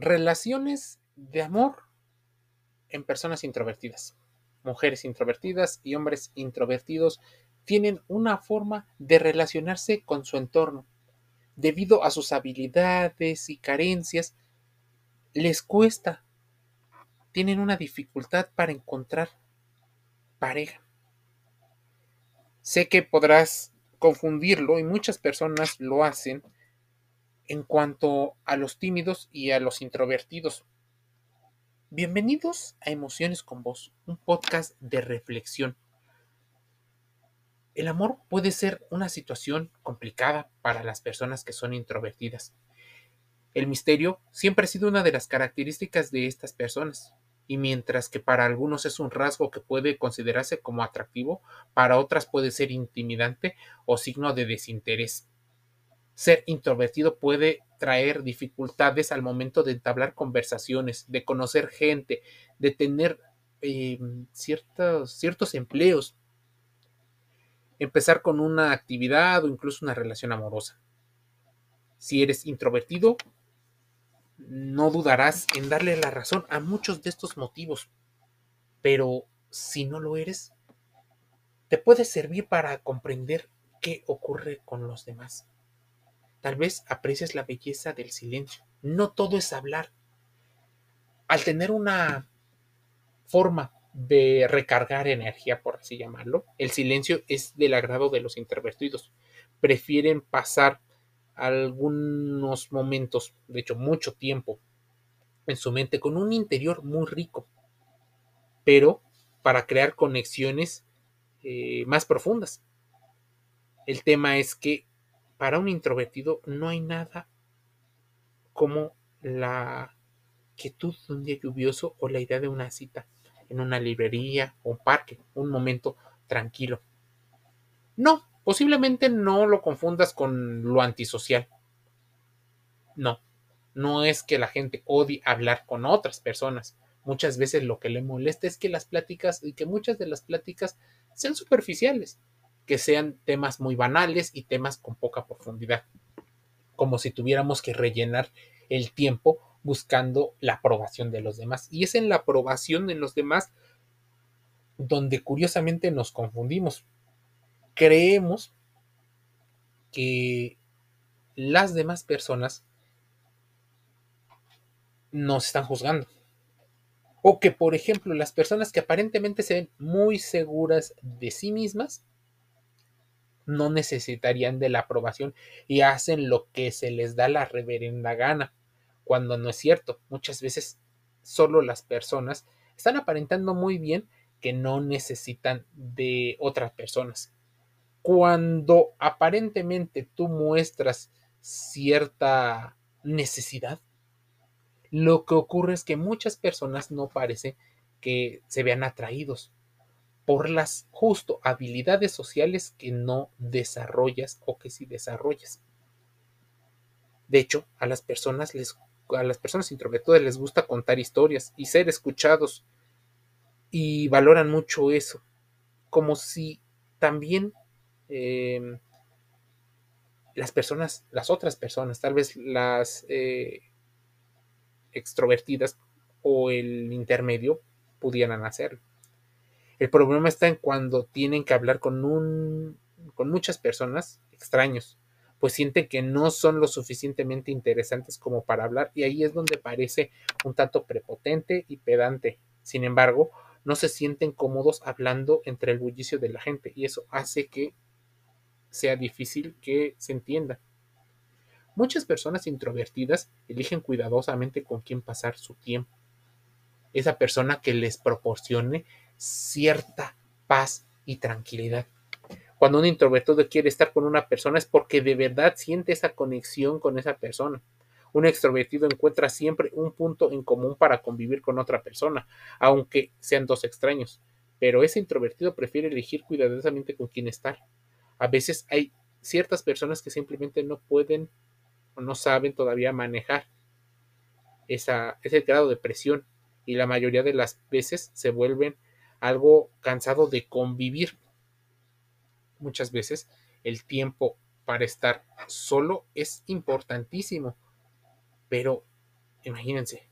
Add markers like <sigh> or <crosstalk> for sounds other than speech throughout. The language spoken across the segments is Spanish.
Relaciones de amor en personas introvertidas. Mujeres introvertidas y hombres introvertidos tienen una forma de relacionarse con su entorno. Debido a sus habilidades y carencias, les cuesta. Tienen una dificultad para encontrar pareja. Sé que podrás confundirlo y muchas personas lo hacen en cuanto a los tímidos y a los introvertidos. Bienvenidos a Emociones con Vos, un podcast de reflexión. El amor puede ser una situación complicada para las personas que son introvertidas. El misterio siempre ha sido una de las características de estas personas, y mientras que para algunos es un rasgo que puede considerarse como atractivo, para otras puede ser intimidante o signo de desinterés ser introvertido puede traer dificultades al momento de entablar conversaciones, de conocer gente, de tener em, ciertos, ciertos empleos, empezar con una actividad o incluso una relación amorosa. Si eres introvertido, no dudarás en darle la razón a muchos de estos motivos, pero si no lo eres, te puede servir para comprender qué ocurre con los demás. Tal vez aprecies la belleza del silencio. No todo es hablar. Al tener una forma de recargar energía, por así llamarlo, el silencio es del agrado de los introvertidos. Prefieren pasar algunos momentos, de hecho mucho tiempo, en su mente con un interior muy rico, pero para crear conexiones eh, más profundas. El tema es que para un introvertido no hay nada como la quietud de un día lluvioso o la idea de una cita en una librería o un parque, un momento tranquilo. No, posiblemente no lo confundas con lo antisocial. No, no es que la gente odie hablar con otras personas. Muchas veces lo que le molesta es que las pláticas y que muchas de las pláticas sean superficiales que sean temas muy banales y temas con poca profundidad, como si tuviéramos que rellenar el tiempo buscando la aprobación de los demás. Y es en la aprobación de los demás donde curiosamente nos confundimos. Creemos que las demás personas nos están juzgando. O que, por ejemplo, las personas que aparentemente se ven muy seguras de sí mismas no necesitarían de la aprobación y hacen lo que se les da la reverenda gana, cuando no es cierto. Muchas veces solo las personas están aparentando muy bien que no necesitan de otras personas. Cuando aparentemente tú muestras cierta necesidad, lo que ocurre es que muchas personas no parece que se vean atraídos por las justo habilidades sociales que no desarrollas o que sí desarrollas. De hecho, a las personas les a las personas introvertidas les gusta contar historias y ser escuchados y valoran mucho eso, como si también em, las personas, las otras personas, tal vez las eh, extrovertidas o el intermedio pudieran hacerlo. El problema está en cuando tienen que hablar con un con muchas personas extraños, pues sienten que no son lo suficientemente interesantes como para hablar y ahí es donde parece un tanto prepotente y pedante. Sin embargo, no se sienten cómodos hablando entre el bullicio de la gente y eso hace que sea difícil que se entienda. Muchas personas introvertidas eligen cuidadosamente con quién pasar su tiempo. Esa persona que les proporcione cierta paz y tranquilidad. Cuando un introvertido quiere estar con una persona es porque de verdad siente esa conexión con esa persona. Un extrovertido encuentra siempre un punto en común para convivir con otra persona, aunque sean dos extraños. Pero ese introvertido prefiere elegir cuidadosamente con quién estar. A veces hay ciertas personas que simplemente no pueden o no saben todavía manejar esa, ese grado de presión y la mayoría de las veces se vuelven algo cansado de convivir. Muchas veces el tiempo para estar solo es importantísimo, pero imagínense,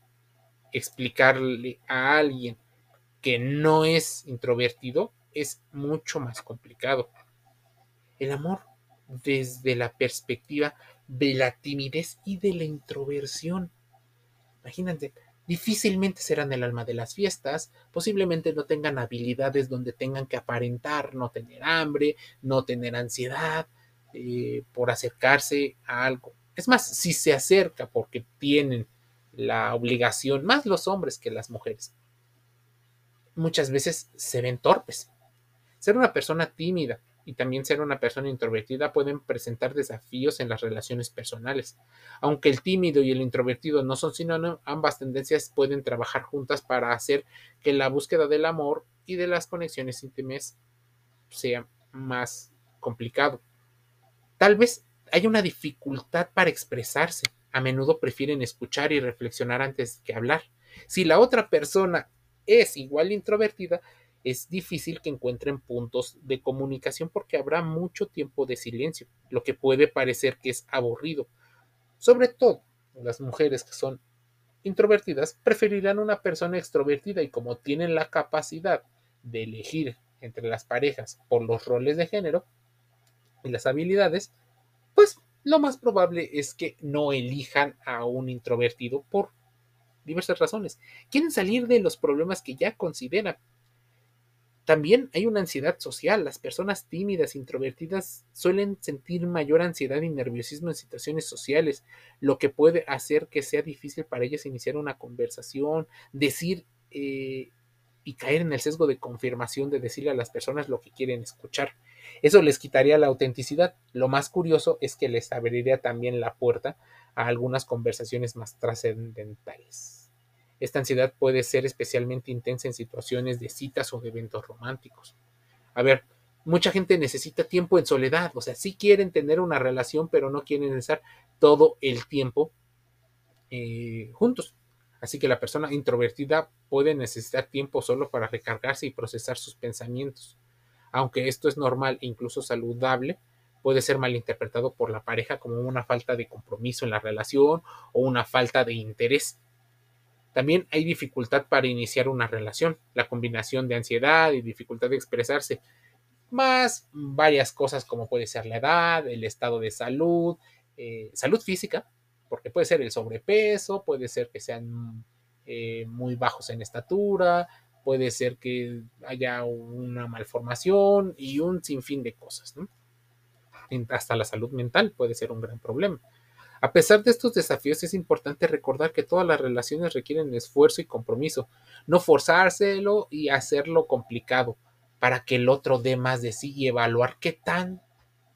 explicarle a alguien que no es introvertido es mucho más complicado. El amor desde la perspectiva de la timidez y de la introversión. Imagínate, difícilmente serán el alma de las fiestas, posiblemente no tengan habilidades donde tengan que aparentar no tener hambre, no tener ansiedad eh, por acercarse a algo. Es más, si se acerca porque tienen la obligación, más los hombres que las mujeres, muchas veces se ven torpes. Ser una persona tímida y también ser una persona introvertida pueden presentar desafíos en las relaciones personales. Aunque el tímido y el introvertido no son sinónimos, ambas tendencias pueden trabajar juntas para hacer que la búsqueda del amor y de las conexiones íntimas sea más complicado. Tal vez haya una dificultad para expresarse. A menudo prefieren escuchar y reflexionar antes que hablar. Si la otra persona es igual introvertida, es difícil que encuentren puntos de comunicación porque habrá mucho tiempo de silencio, lo que puede parecer que es aburrido. Sobre todo, las mujeres que son introvertidas preferirán una persona extrovertida y como tienen la capacidad de elegir entre las parejas por los roles de género y las habilidades, pues lo más probable es que no elijan a un introvertido por diversas razones. Quieren salir de los problemas que ya consideran también hay una ansiedad social. Las personas tímidas, introvertidas, suelen sentir mayor ansiedad y nerviosismo en situaciones sociales, lo que puede hacer que sea difícil para ellas iniciar una conversación, decir eh, y caer en el sesgo de confirmación de decirle a las personas lo que quieren escuchar. Eso les quitaría la autenticidad. Lo más curioso es que les abriría también la puerta a algunas conversaciones más trascendentales. Esta ansiedad puede ser especialmente intensa en situaciones de citas o de eventos románticos. A ver, mucha gente necesita tiempo en soledad, o sea, sí quieren tener una relación, pero no quieren estar todo el tiempo eh, juntos. Así que la persona introvertida puede necesitar tiempo solo para recargarse y procesar sus pensamientos. Aunque esto es normal e incluso saludable, puede ser malinterpretado por la pareja como una falta de compromiso en la relación o una falta de interés. También hay dificultad para iniciar una relación, la combinación de ansiedad y dificultad de expresarse, más varias cosas como puede ser la edad, el estado de salud, eh, salud física, porque puede ser el sobrepeso, puede ser que sean eh, muy bajos en estatura, puede ser que haya una malformación y un sinfín de cosas. Hasta la salud mental puede ser un gran problema. A pesar de estos desafíos, es importante recordar que todas las relaciones requieren esfuerzo y compromiso, no forzárselo y hacerlo complicado para que el otro dé más de sí y evaluar qué tan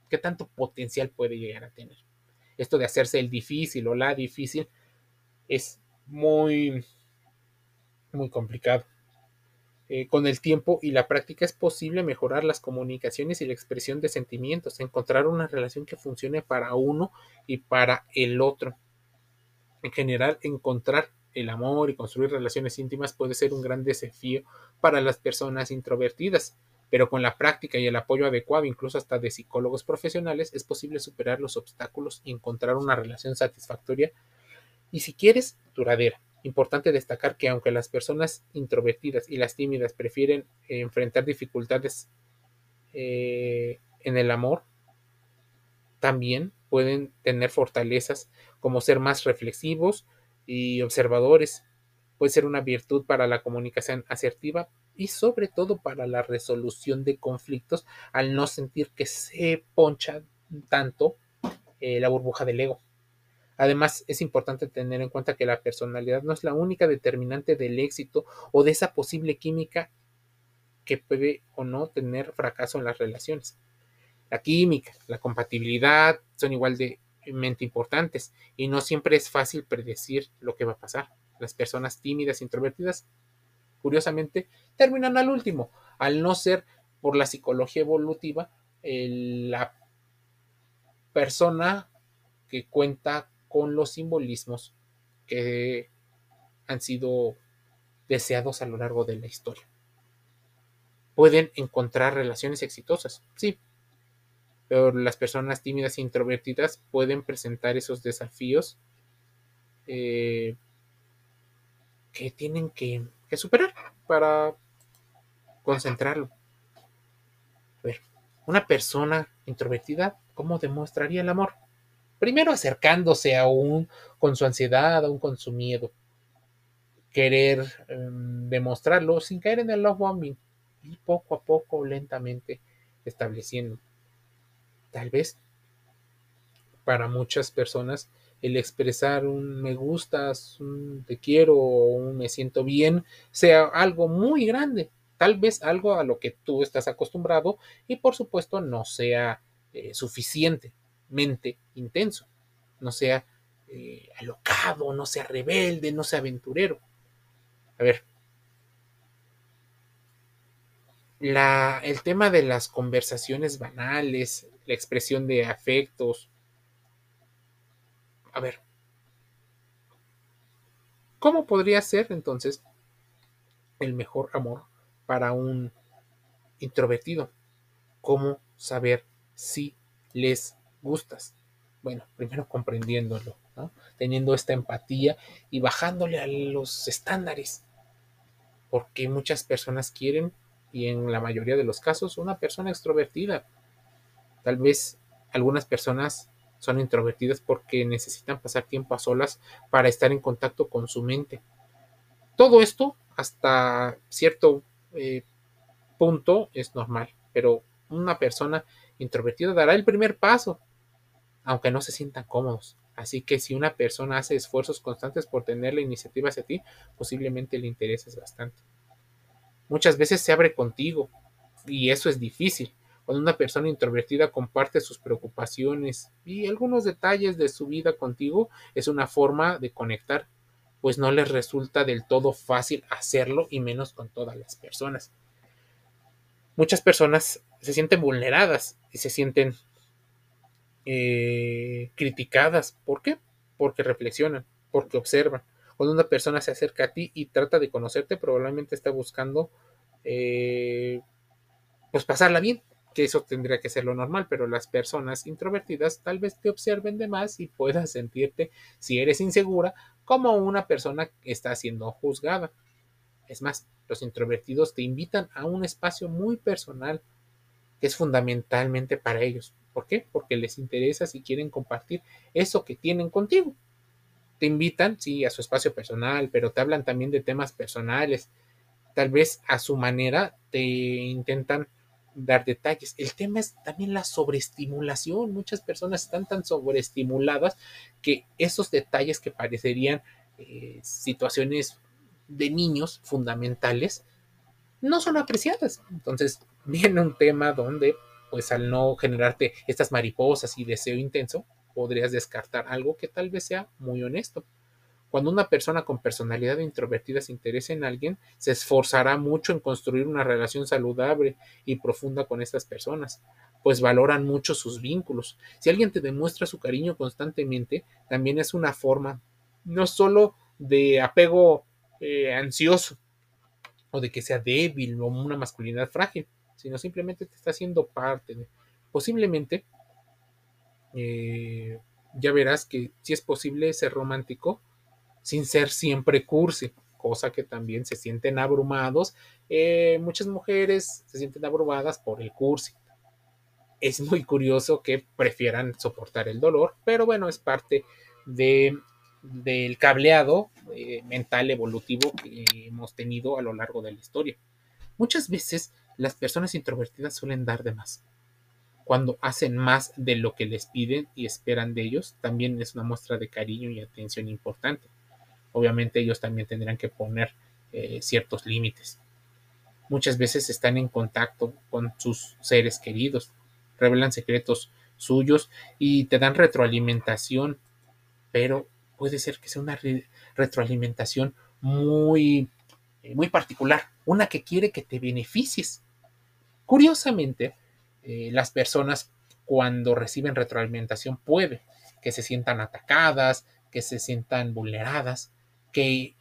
qué tanto potencial puede llegar a tener. Esto de hacerse el difícil o la difícil es muy muy complicado. Eh, con el tiempo y la práctica es posible mejorar las comunicaciones y la expresión de sentimientos, encontrar una relación que funcione para uno y para el otro. En general, encontrar el amor y construir relaciones íntimas puede ser un gran desafío para las personas introvertidas, pero con la práctica y el apoyo adecuado, incluso hasta de psicólogos profesionales, es posible superar los obstáculos y encontrar una relación satisfactoria y si quieres, duradera. Importante destacar que aunque las personas introvertidas y las tímidas prefieren enfrentar dificultades eh, en el amor, también pueden tener fortalezas como ser más reflexivos y observadores. Puede ser una virtud para la comunicación asertiva y sobre todo para la resolución de conflictos al no sentir que se poncha tanto eh, la burbuja del ego. Además, es importante tener en cuenta que la personalidad no es la única determinante del éxito o de esa posible química que puede o no tener fracaso en las relaciones. La química, la compatibilidad son igualmente importantes y no siempre es fácil predecir lo que va a pasar. Las personas tímidas, introvertidas, curiosamente, terminan al último, al no ser por la psicología evolutiva la persona que cuenta con los simbolismos que han sido deseados a lo largo de la historia. Pueden encontrar relaciones exitosas, sí, pero las personas tímidas e introvertidas pueden presentar esos desafíos eh, que tienen que, que superar para concentrarlo. A ver, una persona introvertida, ¿cómo demostraría el amor? Primero acercándose aún con su ansiedad, aún con su miedo. Querer em, demostrarlo sin caer en el love bombing y poco a poco, lentamente estableciendo. Tal vez para muchas personas el expresar un me gustas, un te quiero o un me siento bien sea algo muy grande, tal vez algo a lo que tú estás acostumbrado y por supuesto no sea eh, suficientemente intenso, no sea eh, alocado, no sea rebelde, no sea aventurero. A ver, la, el tema de las conversaciones banales, la expresión de afectos, a ver, ¿cómo podría ser entonces el mejor amor para un introvertido? ¿Cómo saber si les gustas? Bueno, primero comprendiéndolo, teniendo esta empatía y bajándole a los estándares, porque muchas personas quieren, y en la mayoría de los casos, una persona extrovertida. Tal vez algunas personas son introvertidas porque necesitan pasar tiempo a solas para estar en contacto con su mente. Todo esto, hasta cierto eh, punto, es normal, pero una persona introvertida dará el primer paso, aunque no se sientan cómodos. Así que si una persona hace esfuerzos constantes por tener la iniciativa hacia ti, posiblemente le intereses bastante. Muchas veces se abre contigo y eso es difícil, cuando una persona introvertida comparte sus preocupaciones y algunos detalles de su vida contigo, es una forma de conectar, pues no les resulta del todo fácil hacerlo y menos con todas las personas. Muchas personas se sienten vulneradas y se sienten eh, criticadas. ¿Por qué? Porque reflexionan, porque observan. Cuando una persona se acerca a ti y trata de conocerte, probablemente está buscando eh, pues pasarla bien, que eso tendría que ser lo normal, pero las personas introvertidas tal vez te observen de más y puedas sentirte, si eres insegura, como una persona que está siendo juzgada. Es más, los introvertidos te invitan a un espacio muy personal que es fundamentalmente para ellos. ¿Por qué? Porque les interesa si quieren compartir eso que tienen contigo. Te invitan, sí, a su espacio personal, pero te hablan también de temas personales. Tal vez a su manera te intentan dar detalles. El tema es también la sobreestimulación. Muchas personas están tan sobreestimuladas que esos detalles que parecerían eh, situaciones de niños fundamentales no son apreciadas. Entonces <laughs> viene un tema donde, pues al no generarte estas mariposas y deseo intenso, podrías descartar algo que tal vez sea muy honesto. Cuando una persona con personalidad introvertida se interesa en alguien, se esforzará mucho en construir una relación saludable y profunda con estas personas, pues valoran mucho sus vínculos. Si alguien te demuestra su cariño constantemente, también es una forma no solo de apego eh, ansioso o de que sea débil o una masculinidad frágil, sino simplemente te está haciendo parte de... Posiblemente, eh, ya verás que si es posible ser romántico, sin ser siempre cursi, cosa que también se sienten abrumados. Eh, muchas mujeres se sienten abrumadas por el cursi. Es muy curioso que prefieran soportar el dolor, pero bueno, es parte de, del cableado eh, mental evolutivo que hemos tenido a lo largo de la historia. Muchas veces las personas introvertidas suelen dar de más. Cuando hacen más de lo que les piden y esperan de ellos, también es una muestra de cariño y atención importante obviamente ellos también tendrán que poner eh, ciertos límites. Muchas veces están en contacto con sus seres queridos, revelan secretos suyos y te dan retroalimentación, pero puede ser que sea una retroalimentación muy, eh, muy particular, una que quiere que te beneficies. Curiosamente, eh, las personas cuando reciben retroalimentación puede que se sientan atacadas, que se sientan vulneradas, que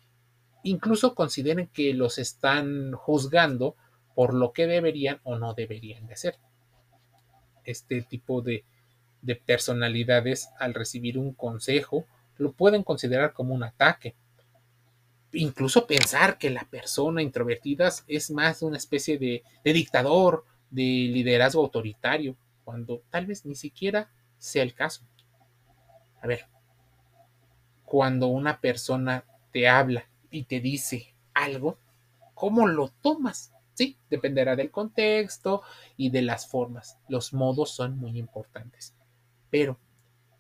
incluso consideren que los están juzgando por lo que deberían o no deberían de hacer. Este tipo de, de personalidades al recibir un consejo lo pueden considerar como un ataque. Incluso pensar que la persona introvertida es más una especie de, dictador, de liderazgo autoritario, cuando tal vez ni siquiera sea el caso. A ver, cuando una persona te habla y te dice algo, ¿cómo lo tomas? Sí, dependerá del contexto y de las formas. Los modos son muy importantes. Pero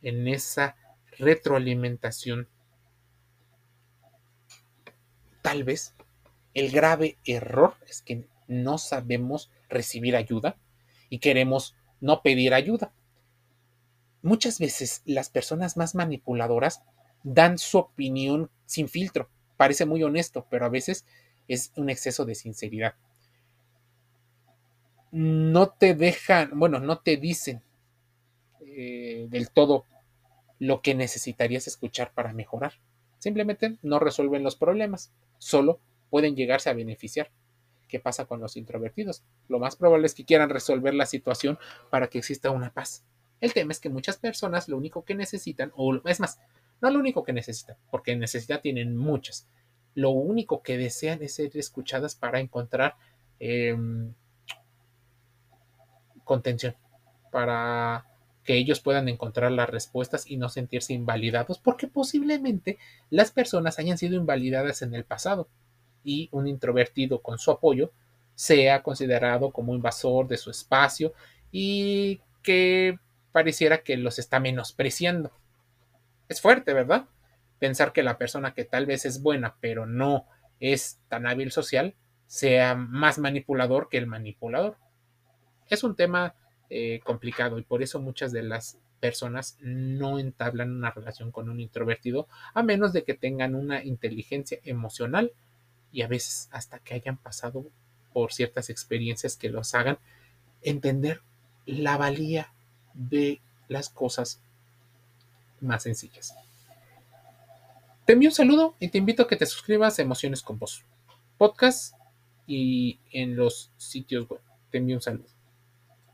en esa retroalimentación, tal vez el grave error es que no sabemos recibir ayuda y queremos no pedir ayuda. Muchas veces las personas más manipuladoras dan su opinión sin filtro. Parece muy honesto, pero a veces es un exceso de sinceridad. No te dejan, bueno, no te dicen eh, del todo lo que necesitarías escuchar para mejorar. Simplemente no resuelven los problemas, solo pueden llegarse a beneficiar. ¿Qué pasa con los introvertidos? Lo más probable es que quieran resolver la situación para que exista una paz. El tema es que muchas personas lo único que necesitan, o es más, no lo único que necesitan, porque necesidad tienen muchas. Lo único que desean es ser escuchadas para encontrar em, contención, para que ellos puedan encontrar las respuestas y no sentirse invalidados, porque posiblemente las personas hayan sido invalidadas en el pasado y un introvertido con su apoyo sea considerado como invasor de su espacio y que pareciera que los está menospreciando. Es fuerte, ¿verdad? Pensar que la persona que tal vez es buena, pero no es tan hábil social, sea más manipulador que el manipulador. Es un tema eh, complicado y por eso muchas de las personas no entablan una relación con un introvertido a menos de que tengan una inteligencia emocional y a veces hasta que hayan pasado por ciertas experiencias que los hagan entender la valía de las cosas más sencillas. Te envío un saludo y te invito a que te suscribas a Emociones con Voz, podcast y en los sitios web. Te envío un saludo.